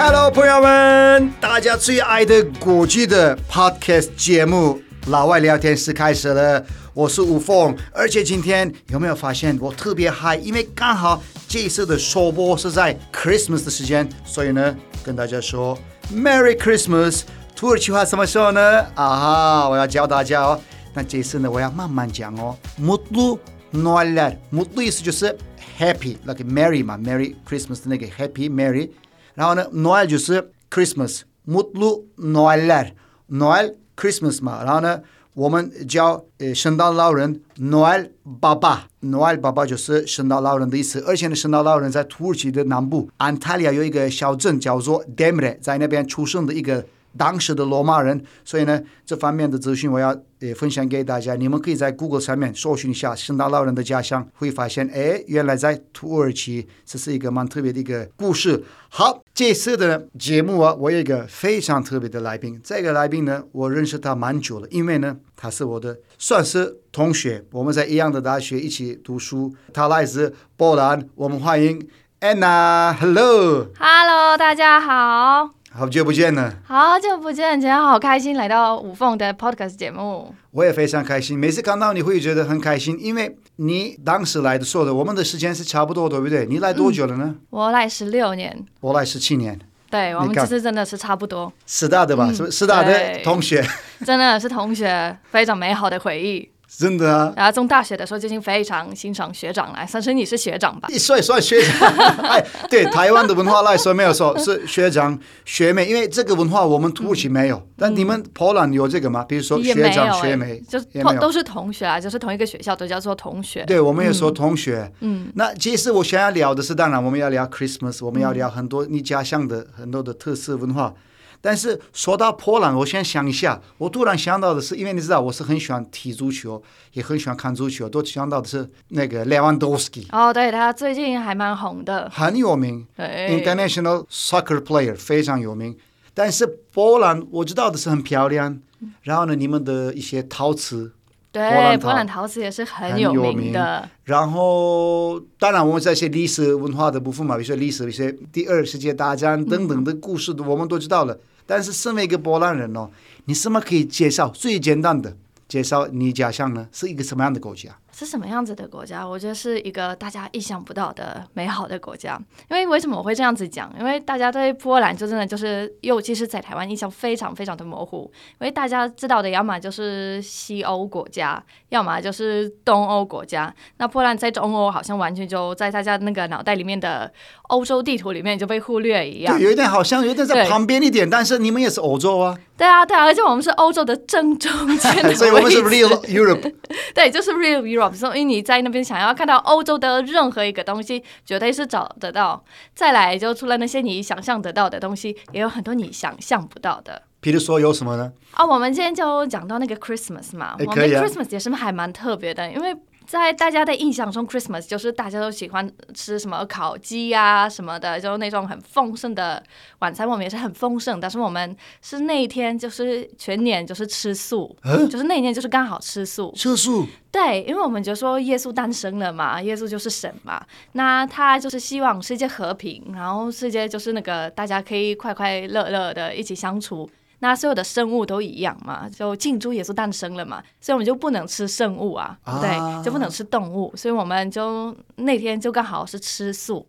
？Hello，朋友们，大家最爱的国际的 Podcast 节目《老外聊天室》开始了。我是吴凤，而且今天有没有发现我特别嗨？因为刚好这一次的首播是在 Christmas 的时间，所以呢，跟大家说 Merry Christmas。土耳其话怎么说呢？啊，我要教大家哦。那这次呢，我要慢慢讲哦。Mutlu Noeller，Mutlu 意思就是 Happy，like Merry 嘛，Merry Christmas 的那个 Happy Merry。然后呢，Noel 就是 Christmas，Mutlu Noeller，Noel Christmas 嘛。然后呢，我们叫呃圣诞老人 Noel 爸爸，Noel 爸爸就是圣诞老人的意思。而且呢，圣诞老人在土耳其的南部安塔利亚有一个小镇叫做 Demre，在那边出生的一个。当时的罗马人，所以呢，这方面的资讯我要也分享给大家。你们可以在 Google 上面搜寻一下圣诞老人的家乡，会发现，哎，原来在土耳其，这是一个蛮特别的一个故事。好，这次的节目啊，我有一个非常特别的来宾。这个来宾呢，我认识他蛮久了，因为呢，他是我的算是同学，我们在一样的大学一起读书。他来自波兰，我们欢迎 Anna。Hello，Hello，大家好。好久不见了，好久不见，今天好开心来到五凤的 podcast 节目。我也非常开心，每次看到你会觉得很开心，因为你当时来的时候的，我们的时间是差不多，对不对？你来多久了呢？嗯、我来十六年，我来十七年。对，我们其实真的是差不多。师大的吧？嗯、是不是师大的同学？真的是同学，非常美好的回忆。真的啊！然后从大学的时候就已经非常欣赏学长来，算是你是学长吧？你算算学长，哎，对台湾的文化来说没有说是学长学妹，因为这个文化我们土耳其没有，嗯、但你们波兰有这个吗？比如说学长学妹，就同都是同学啊，就是同一个学校都叫做同学。对，我们也说同学。嗯，那其实我想要聊的是，当然我们要聊 Christmas，我们要聊很多你家乡的很多的特色文化。但是说到波兰，我先想一下。我突然想到的是，因为你知道我是很喜欢踢足球，也很喜欢看足球，都想到的是那个莱万多夫斯基。哦，对，他最近还蛮红的，很有名。对，International Soccer Player 非常有名。但是波兰我知道的是很漂亮，然后呢，你们的一些陶瓷。对，波兰陶瓷也是很有名的。名然后，当然我们这些历史文化的部分嘛，比如说历史一些第二世界大战等等的故事，我们都知道了。嗯、但是身为一个波兰人哦，你什么可以介绍最简单的介绍你家乡呢？是一个什么样的国家？是什么样子的国家？我觉得是一个大家意想不到的美好的国家。因为为什么我会这样子讲？因为大家对波兰就真的就是，尤其是在台湾印象非常非常的模糊。因为大家知道的，要么就是西欧国家，要么就是东欧国家。那波兰在中欧好像完全就在大家那个脑袋里面的欧洲地图里面就被忽略一样。对，有一点好像有点在旁边一点，但是你们也是欧洲啊。对啊，对啊，而且我们是欧洲的正中间，所以我们是 real Europe。对，就是 real Europe。所以你在那边想要看到欧洲的任何一个东西，绝对是找得到。再来，就除了那些你想象得到的东西，也有很多你想象不到的。比如说有什么呢？啊、哦，我们今天就讲到那个 Christmas 嘛，我们 Christmas 也是还蛮特别的，因为。在大家的印象中，Christmas 就是大家都喜欢吃什么烤鸡呀什么的，就是那种很丰盛的晚餐。我们也是很丰盛，但是我们是那一天就是全年就是吃素，嗯、就是那一天就是刚好吃素。吃素。对，因为我们就说耶稣诞生了嘛，耶稣就是神嘛，那他就是希望世界和平，然后世界就是那个大家可以快快乐乐的一起相处。那所有的生物都一样嘛，就近猪也是诞生了嘛，所以我们就不能吃生物啊，啊对，就不能吃动物，所以我们就那天就刚好是吃素。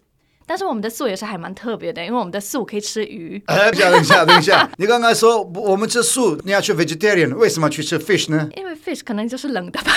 但是我们的素也是还蛮特别的，因为我们的素可以吃鱼。哎，等一下，等一下，你刚刚说我们吃素，你要去 vegetarian，为什么去吃 fish 呢？因为 fish 可能就是冷的吧。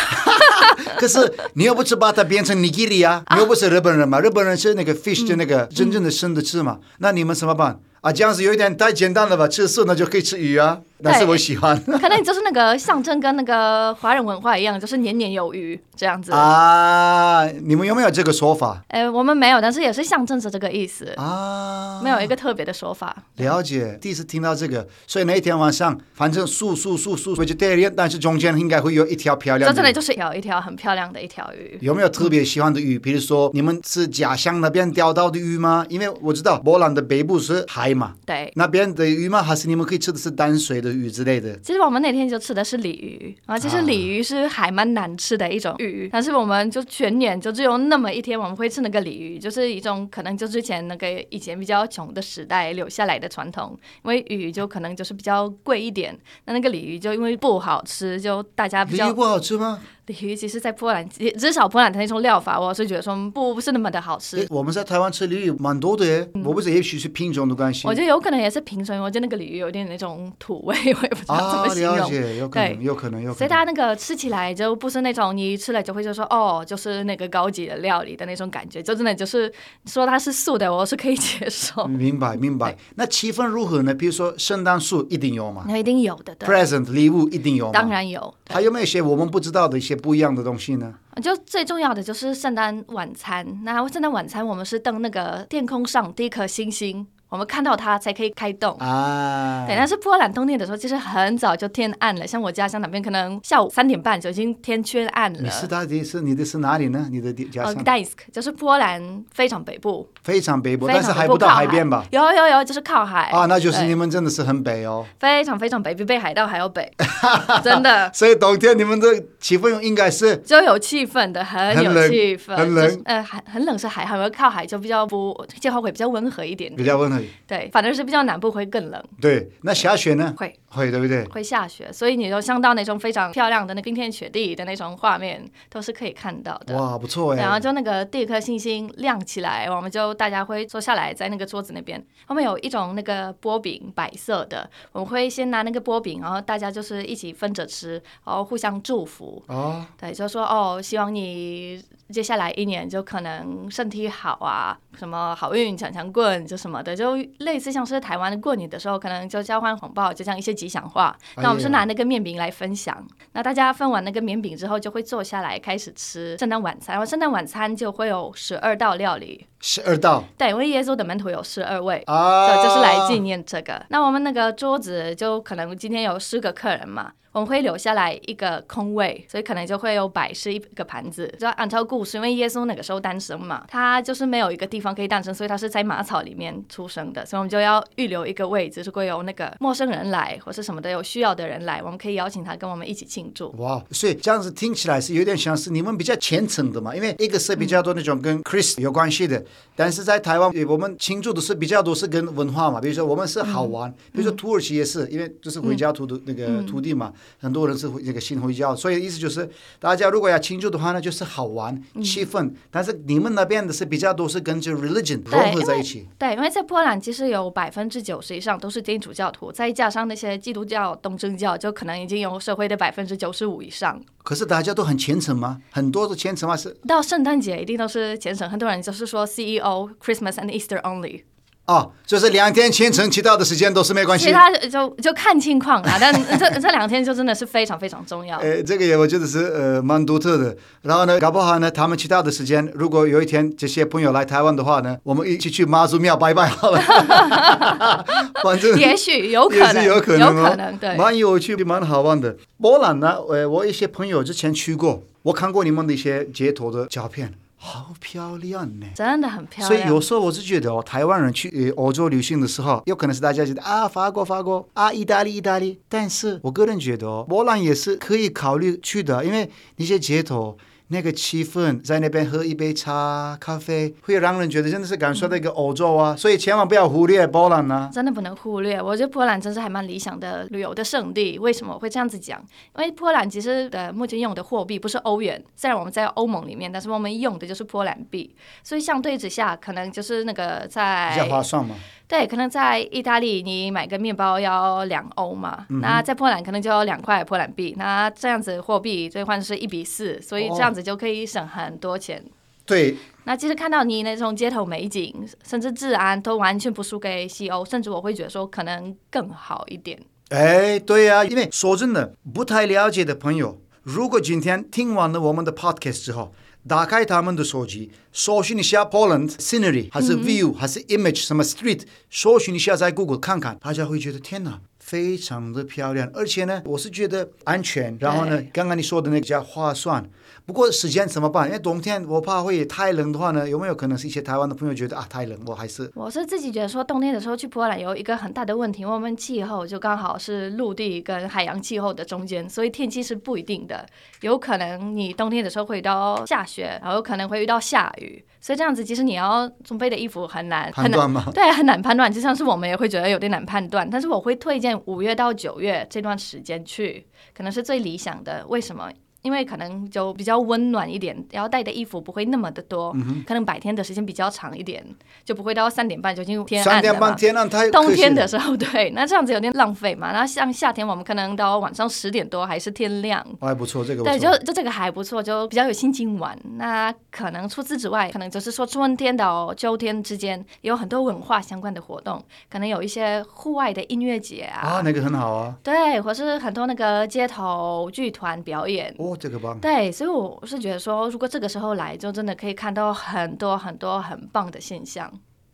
可是你又不吃把它变成 nigiri 啊，你又不是日本人嘛？日本人吃那个 fish 就那个真正的生的吃嘛，嗯、那你们怎么办？啊，这样子有一点太简单了吧？吃素那就可以吃鱼啊。但是我喜欢，可能就是那个象征，跟那个华人文化一样，就是年年有余这样子啊。你们有没有这个说法？哎，我们没有，但是也是象征着这个意思啊，没有一个特别的说法。了解，第一次听到这个，所以那一天晚上，反正素素素素，vegetarian，但是中间应该会有一条漂亮的，这里就是一条一条很漂亮的一条鱼。有没有特别喜欢的鱼？比如说，你们是家乡那边钓到的鱼吗？因为我知道波兰的北部是海嘛，对，那边的鱼吗？还是你们可以吃的是淡水的鱼之类的？其实我们那天就吃的是鲤鱼啊，其实鲤鱼是还蛮难吃的一种鱼，但是我们就全年就只有那么一天我们会吃那个鲤鱼，就是一种可能就之前那个以前比较穷的时代留下来的传统，因为鱼就可能就是比较贵一点，那那个鲤鱼就因为不好吃，就大家比较不好吃吗？鲤鱼其实，在波兰，至少波兰的那种料法，我是觉得说不不是那么的好吃。我们在台湾吃鲤鱼蛮多的我不知道也许是品种的关系。我觉得有可能也是品种，我觉得那个鲤鱼有点那种土味，我也不知道怎么形容。啊、了解，有可能，对有可能，有可能。所以它那个吃起来就不是那种你吃了就会就说哦，就是那个高级的料理的那种感觉，就真的就是说它是素的，我是可以接受。明白，明白。那气氛如何呢？比如说圣诞树一定有吗？那一定有的。Present 礼物一定有吗？当然有。还有没有一些我们不知道的一些不一样的东西呢？就最重要的就是圣诞晚餐。那圣诞晚餐我们是登那个天空上第一颗星星。我们看到它才可以开动啊，对。但是波兰冬天的时候，其实很早就天暗了。像我家乡那边，可能下午三点半就已经天缺暗了。你是到底是你的是哪里呢？你的家乡？呃，Gdańsk 就是波兰非常北部。非常北部，但是还不到海边吧？有有有，就是靠海。啊，那就是你们真的是很北哦。非常非常北，比北海道还要北，真的。所以冬天你们的气氛应该是就有气氛的，很有气氛。很冷。呃，很很冷是海，还有靠海就比较不气候会比较温和一点。比较温和。对，反正是。比较南部会更冷，对，那下雪呢？会会，对不对？会下雪，所以你就像到那种非常漂亮的那冰天雪地的那种画面，都是可以看到的。哇，不错哎！然后就那个第一颗星星亮起来，我们就大家会坐下来，在那个桌子那边，后面有一种那个波饼，白色的，我们会先拿那个波饼，然后大家就是一起分着吃，然后互相祝福。哦，对，就说哦，希望你。接下来一年就可能身体好啊，什么好运强强棍就什么的，就类似像是台湾的过年的时候，可能就交换红包，就像一些吉祥话。那我们是拿那个面饼来分享。哎、那大家分完那个面饼之后，就会坐下来开始吃圣诞晚餐。然后圣诞晚餐就会有十二道料理。十二道。对，因为耶稣的门徒有十二位，啊，所以就是来纪念这个。那我们那个桌子就可能今天有十个客人嘛。我们会留下来一个空位，所以可能就会有摆设一个盘子。就按照故事，因为耶稣那个时候诞生嘛，他就是没有一个地方可以诞生，所以他是在马槽里面出生的。所以我们就要预留一个位置，如果有那个陌生人来或是什么的有需要的人来，我们可以邀请他跟我们一起庆祝。哇，所以这样子听起来是有点像是你们比较虔诚的嘛，因为一个是比较多那种跟 Chris 有关系的，嗯、但是在台湾我们庆祝的是比较多是跟文化嘛，比如说我们是好玩，嗯、比如说土耳其也是，因为就是回教徒的那个土地嘛，嗯、很多人是会。这个信回教，所以意思就是，大家如果要庆祝的话呢，就是好玩气氛。嗯、但是你们那边的是比较多是跟着 religion 融合在一起。对，因为在波兰其实有百分之九十以上都是天主教徒，再加上那些基督教、东正教，就可能已经有社会的百分之九十五以上。可是大家都很虔诚吗？很多的虔诚吗？是到圣诞节一定都是虔诚，很多人就是说 CEO Christmas and Easter only。哦，就是两天清晨，其他的时间都是没关系。其他就就看情况啦，但 这这两天就真的是非常非常重要。呃，这个也我觉得是呃蛮独特的。然后呢，搞不好呢，他们其他的时间，如果有一天这些朋友来台湾的话呢，我们一起去妈祖庙拜拜好了。反正也许有可能，有可能，哦，有可能，对，蛮有趣，蛮好玩的。波兰呢，呃，我一些朋友之前去过，我看过你们的一些街头的照片。好漂亮呢，真的很漂亮。所以有时候我是觉得哦，台湾人去呃欧洲旅行的时候，有可能是大家觉得啊，法国法国啊，意大利意大利。但是我个人觉得哦，波兰也是可以考虑去的，因为那些街头。那个气氛，在那边喝一杯茶、咖啡，会让人觉得真的是感受到一个欧洲啊。嗯、所以千万不要忽略波兰啊，真的不能忽略。我觉得波兰真是还蛮理想的旅游的胜地。为什么我会这样子讲？因为波兰其实的目前用的货币不是欧元，虽然我们在欧盟里面，但是我们用的就是波兰币，所以相对之下，可能就是那个在比较划算嘛。对，可能在意大利你买个面包要两欧嘛，嗯、那在波兰可能就要两块波兰币，那这样子货币兑换是一比四，所以这样子就可以省很多钱。哦、对，那其实看到你那种街头美景，甚至治安都完全不输给西欧，甚至我会觉得说可能更好一点。哎，对呀、啊，因为说真的，不太了解的朋友，如果今天听完了我们的 podcast 之后，打开他们的手机，搜寻一下 Poland scenery，还是 view，、嗯、还是 image，什么 street，搜寻一下在 Google 看看，大家会觉得天哪，非常的漂亮，而且呢，我是觉得安全，然后呢，刚刚你说的那个叫划算。不过时间怎么办？因为冬天我怕会太冷的话呢，有没有可能是一些台湾的朋友觉得啊太冷？我还是我是自己觉得说冬天的时候去波兰有一个很大的问题，我们气候就刚好是陆地跟海洋气候的中间，所以天气是不一定的，有可能你冬天的时候会遇到下雪，然后有可能会遇到下雨，所以这样子其实你要准备的衣服很难判断吗？对，很难判断，就像是我们也会觉得有点难判断，但是我会推荐五月到九月这段时间去，可能是最理想的。为什么？因为可能就比较温暖一点，然后带的衣服不会那么的多，嗯、可能白天的时间比较长一点，就不会到三点半就进入天暗。三点半天暗太冬天的时候，对，那这样子有点浪费嘛。然后像夏天，我们可能到晚上十点多还是天亮，还不错，这个对，就就这个还不错，就比较有心情玩。那可能除此之外，可能就是说春天到秋天之间有很多文化相关的活动，可能有一些户外的音乐节啊，啊，那个很好啊，对，或是很多那个街头剧团表演。哦，这个棒。对，所以我是觉得说，如果这个时候来，就真的可以看到很多很多很棒的现象。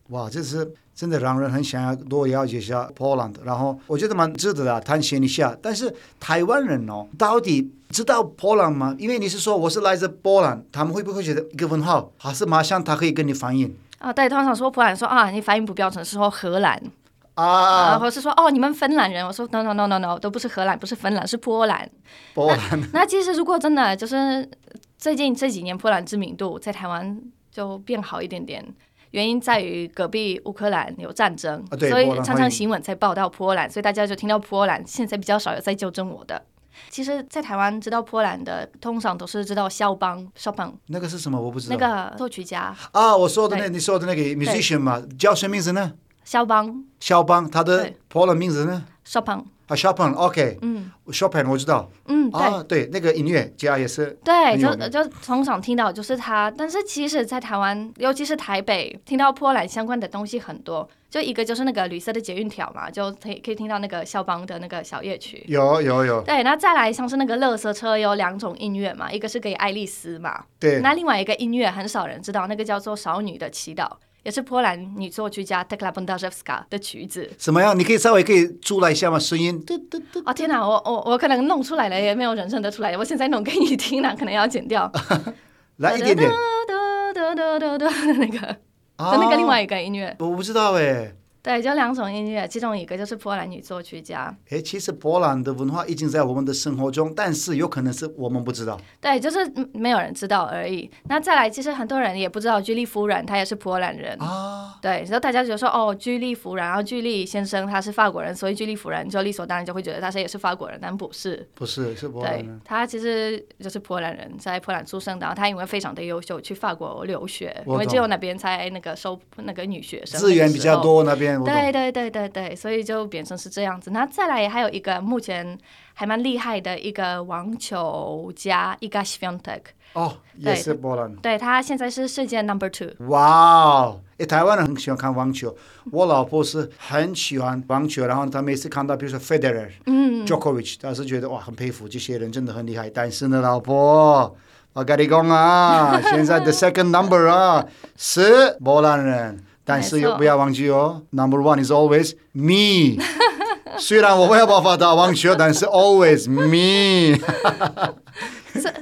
哇，这是真的让人很想要多了解一下波兰。然后我觉得蛮值得的探险一下。但是台湾人哦，到底知道波兰吗？因为你是说我是来自波兰，他们会不会觉得一个问号？还是马上他可以跟你翻译？啊，对，通常说波兰说啊，你发音不标准，是说荷兰。啊，或是说哦，你们芬兰人，我说 no no no no no，都不是荷兰，不是芬兰，是波兰。波兰那。那其实如果真的就是最近这几年波兰知名度在台湾就变好一点点，原因在于隔壁乌克兰有战争，啊、所以常常新闻才报道波兰，所以大家就听到波兰。现在比较少有在纠正我的。其实，在台湾知道波兰的，通常都是知道肖邦。肖邦那个是什么？我不知道。那个作曲家啊，我说的那对你说的那个 musician 嘛，叫什么名字呢？肖邦，肖邦，他的波兰名字呢？Chopin 啊，Chopin，OK，嗯，Chopin 我知道，嗯，啊，对，那个音乐家也是，对，就就通常听到就是他，但是其实，在台湾，尤其是台北，听到波兰相关的东西很多，就一个就是那个绿色的捷运条嘛，就可以可以听到那个肖邦的那个小夜曲，有有有，对，那再来像是那个乐色车有两种音乐嘛，一个是给爱丽丝嘛，对，那另外一个音乐很少人知道，那个叫做少女的祈祷。也是波兰女作曲家 Tekla Bondarzewska 的曲子。怎么样？你可以稍微可以出来一下吗？声音？哦天哪，我我我可能弄出来了，也没有人认得出来。我现在弄给你听了，可能要剪掉。来一点点。那个，那个另外一个音乐。我不知道哎。对，就两种音乐，其中一个就是波兰女作曲家。哎，其实波兰的文化已经在我们的生活中，但是有可能是我们不知道。对，就是没有人知道而已。那再来，其实很多人也不知道居利夫人，她也是波兰人啊。对，然后大家就说，哦，居利夫人，然后居利先生他是法国人，所以居利夫人就理所当然就会觉得他是也是法国人，但不是。不是，是波兰人。对，他其实就是波兰人，在波兰出生的。然后他因为非常的优秀，去法国留学，懂因为只有那边才那个收那个女学生，资源比较多那边。对对对对。对对，所以就变成是这样子。那再来还有一个目前还蛮厉害的一个网球家，Iga Świątek 哦，也是波兰。对，他现在是世界 number two。哇哦！诶，台湾人很喜欢看网球，我老婆是很喜欢网球，然后她每次看到比如说 Federer、嗯、Djokovic，她是觉得哇很佩服，这些人真的很厉害。但是呢，老婆，我跟你讲啊，现在 The second number 啊是波兰人。但是又不要忘记哦，Number one is always me。虽然我没有办法打网球，但是 always me。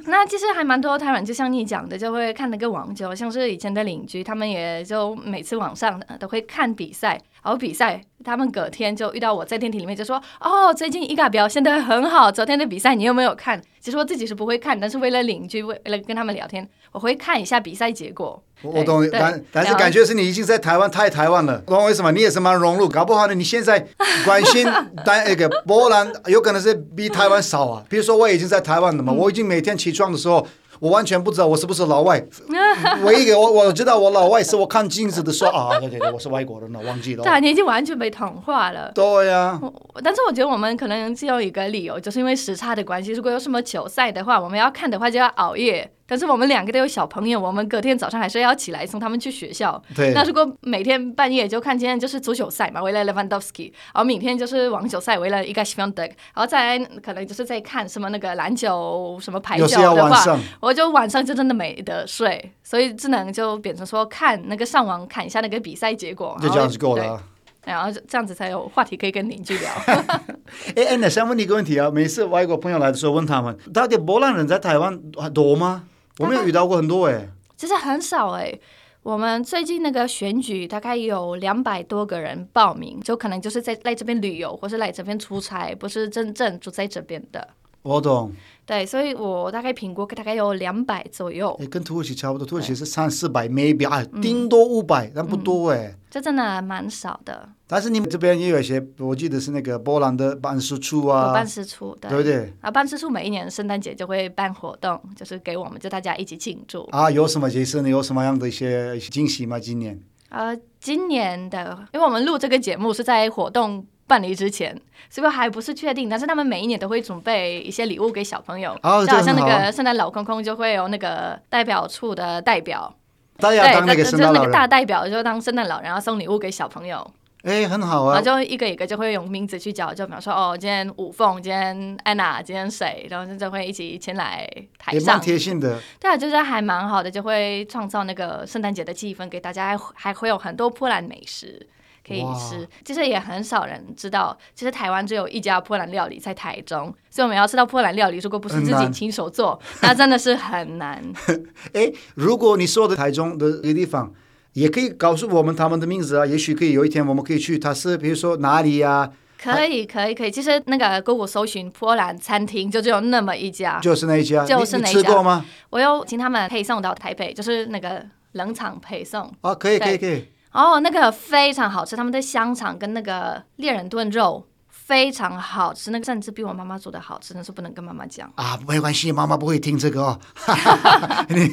那其实还蛮多台湾，就像你讲的，就会看那个网球，像是以前的邻居，他们也就每次晚上都会看比赛，然后比赛，他们隔天就遇到我在电梯里面就说：“哦，最近伊嘎表现得很好，昨天的比赛你有没有看？”其实我自己是不会看，但是为了邻居，为了跟他们聊天，我会看一下比赛结果。我懂，但但是感觉是你已经在台湾太台湾了，不懂为什么？你也是蛮融入，搞不好呢，你现在关心但那个波兰有可能是比台湾少啊。比如说我已经在台湾了嘛，我已经每天起床的时候。我完全不知道我是不是老外，唯一我我知道我老外是我看镜子的时候啊，对对对，我是外国人了，忘记了。对，你已经完全被同化了。对呀、啊。但是我觉得我们可能只有一个理由，就是因为时差的关系。如果有什么球赛的话，我们要看的话就要熬夜。但是我们两个都有小朋友，我们隔天早上还是要起来送他们去学校。对。那如果每天半夜就看今天就是足球赛嘛，为了 Lewandowski，然后明天就是网球赛，为了 Iga Świątek，然后再来可能就是在看什么那个篮球、什么排球的话，我就晚上就真的没得睡，所以只能就变成说看那个上网看一下那个比赛结果。就这样子够了。然后这样子才有话题可以跟邻居聊。哎哎，那想问你一个问题啊，每次外国朋友来的时候问他们，到底波兰人在台湾多吗？我没有遇到过很多哎、其实很少哎、我们最近那个选举大概有两百多个人报名，就可能就是在来这边旅游，或是来这边出差，不是真正住在这边的。我懂。对，所以我大概评估大概有两百左右。跟土耳其差不多，土耳其是三四百，maybe 啊，顶多五百，但不多哎、欸。这真的蛮少的。但是你们这边也有一些，我记得是那个波兰的办事处啊。办事处，对，对不对？啊，办事处每一年圣诞节就会办活动，就是给我们就大家一起庆祝。啊，有什么节日呢？有什么样的一些惊喜吗？今年？呃，今年的，因为我们录这个节目是在活动。办理之前，是不是还不是确定？但是他们每一年都会准备一些礼物给小朋友，哦、就好像那个圣诞老公公就会有那个代表处的代表，对，那就是那个大代表就当圣诞老人，然后送礼物给小朋友。哎，很好啊。然后就一个一个就会用名字去叫，就比方说哦，今天五凤，今天安娜，今天谁，然后就会一起前来台上。也蛮贴心的。对啊，就是还蛮好的，就会创造那个圣诞节的气氛给大家，还还会有很多波兰美食。可以吃，其实也很少人知道，其实台湾只有一家波兰料理在台中，所以我们要吃到波兰料理，如果不是自己亲手做，那真的是很难。哎，如果你说的台中的一个地方，也可以告诉我们他们的名字啊，也许可以有一天我们可以去。他是比如说哪里呀、啊？可以，可以，可以。其实那个 Google 搜寻波兰餐厅，就只有那么一家，就是那一家，就是那一家。你吃过吗？我有请他们配送到台北，就是那个冷藏配送。啊，可以，可以，可以。哦，那个非常好吃，他们的香肠跟那个猎人炖肉。非常好吃，那个甚至比我妈妈做的好吃，但是不能跟妈妈讲啊，没关系，妈妈不会听这个哦。你，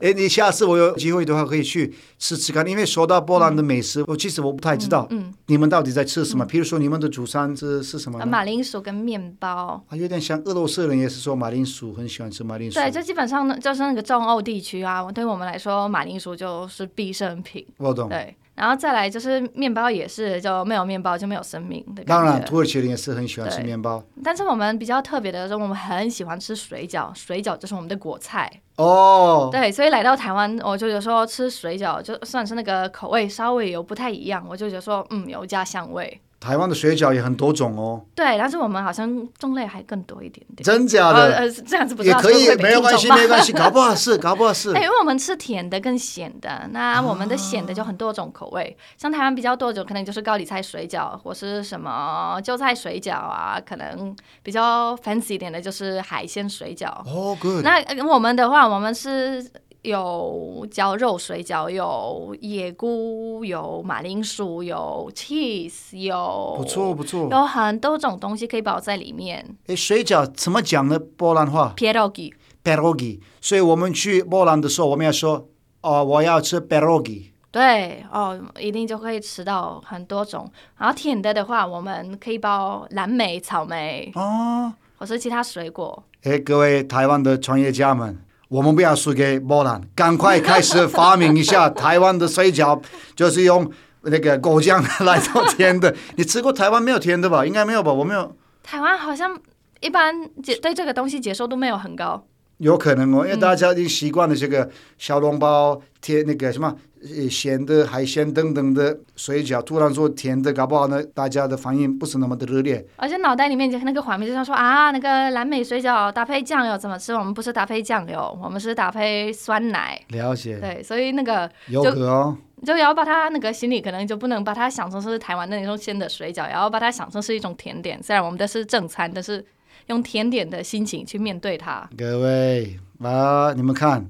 哎，你下次我有机会的话可以去吃吃看，因为说到波兰的美食，我、嗯、其实我不太知道，嗯，你们到底在吃什么？嗯、譬如说你们的主餐是是什么？马铃薯跟面包。啊，有点像俄罗斯人也是说马铃薯，很喜欢吃马铃薯。对，这基本上呢就是那个中欧地区啊，对我们来说，马铃薯就是必胜品。我懂。对。然后再来就是面包也是，就没有面包就没有生命的。当然，土耳其人也是很喜欢吃面包。但是我们比较特别的是，我们很喜欢吃水饺，水饺就是我们的国菜。哦。对，所以来到台湾，我就觉得说吃水饺，就算是那个口味稍微有不太一样，我就觉得说，嗯，有家乡味。台湾的水饺也很多种哦。对，但是我们好像种类还更多一点点。真假的？呃，这样子不知道也可以，没有关系，没关系，搞不好是，搞不好是。哎，因为我们吃甜的跟咸的，那我们的咸的就很多种口味，啊、像台湾比较多种，可能就是高丽菜水饺，或是什么韭菜水饺啊，可能比较 fancy 一点的就是海鲜水饺。哦，good。那我们的话，我们是。有绞肉水饺，有野菇，有马铃薯，有 cheese，有不错不错，有很多种东西可以包在里面。诶，水饺怎么讲呢？波兰话？pierogi，pierogi。所以我们去波兰的时候，我们要说哦，我要吃 pierogi。对哦，一定就可以吃到很多种。然后甜的的话，我们可以包蓝莓、草莓哦，或是其他水果。诶，各位台湾的创业家们。我们不要输给波兰，赶快开始发明一下台湾的水饺，就是用那个果酱来做甜的。你吃过台湾没有甜的吧？应该没有吧？我没有。台湾好像一般接对这个东西接受度没有很高。有可能哦，因为大家已经习惯了这个小笼包、甜那个什么呃咸的海鲜等等的水饺，突然说甜的，搞不好呢，大家的反应不是那么的热烈。而且脑袋里面那个画面就像说啊，那个蓝莓水饺搭配酱油怎么吃？我们不是搭配酱油，我们是搭配酸奶。了解。对，所以那个有可哦。就要把它那个心里可能就不能把它想成是台湾的那种鲜的水饺，然后把它想成是一种甜点。虽然我们的是正餐，但是用甜点的心情去面对它。各位啊，你们看，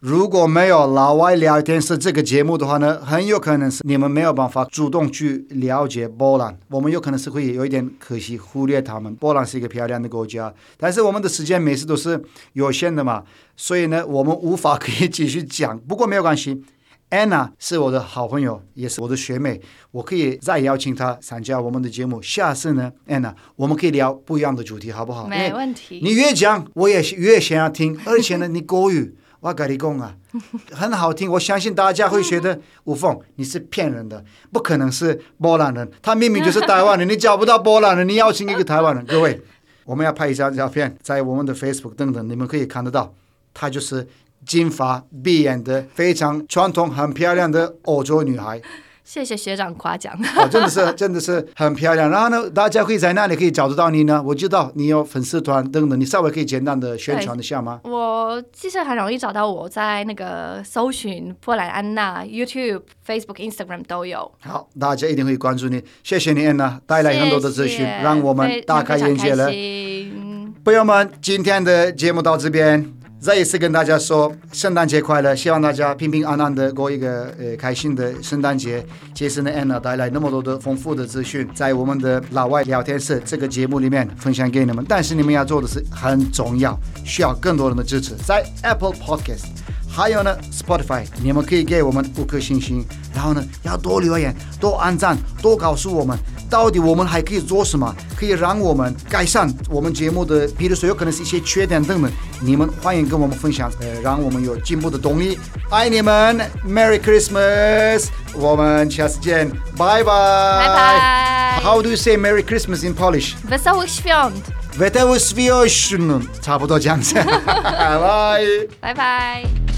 如果没有老外聊天室这个节目的话呢，很有可能是你们没有办法主动去了解波兰。我们有可能是会有一点可惜，忽略他们。波兰是一个漂亮的国家，但是我们的时间每次都是有限的嘛，所以呢，我们无法可以继续讲。不过没有关系。Anna 是我的好朋友，也是我的学妹，我可以再邀请她参加我们的节目。下次呢，Anna，我们可以聊不一样的主题，好不好？没问题。你越讲，我也越想要听。而且呢，你国语，我跟你讲啊，很好听。我相信大家会觉得 吴凤你是骗人的，不可能是波兰人，他明明就是台湾人，你找不到波兰人，你邀请一个台湾人。各位，我们要拍一张照片，在我们的 Facebook 等等，你们可以看得到，他就是。金发碧眼的非常传统、很漂亮的欧洲女孩。谢谢学长夸奖。哦，真的是，真的是很漂亮。然后呢，大家可以在那里可以找得到你呢？我知道你有粉丝团等等，你稍微可以简单的宣传一下吗？我其实很容易找到我，在那个搜寻波兰安娜，YouTube、Facebook、Instagram 都有。好，大家一定会关注你。谢谢你，安娜带来很多的资讯，让我们大开眼界了。朋友们，今天的节目到这边。再一次跟大家说圣诞节快乐，希望大家平平安安的过一个呃开心的圣诞节。杰森的安娜带来那么多的丰富的资讯，在我们的老外聊天室这个节目里面分享给你们。但是你们要做的是很重要，需要更多人的支持，在 Apple Podcast，还有呢 Spotify，你们可以给我们五颗星星，然后呢要多留言、多按赞、多告诉我们。到底我们还可以做什么，可以让我们改善我们节目的？比如说，有可能是一些缺点等等，你们欢迎跟我们分享，呃，让我们有进步的动力。爱你们，Merry Christmas！我们下次见，拜拜。拜拜。How do you say Merry Christmas in Polish? Wesołych świąt. Wesołych świąt. 差不多这样子。拜拜。拜拜。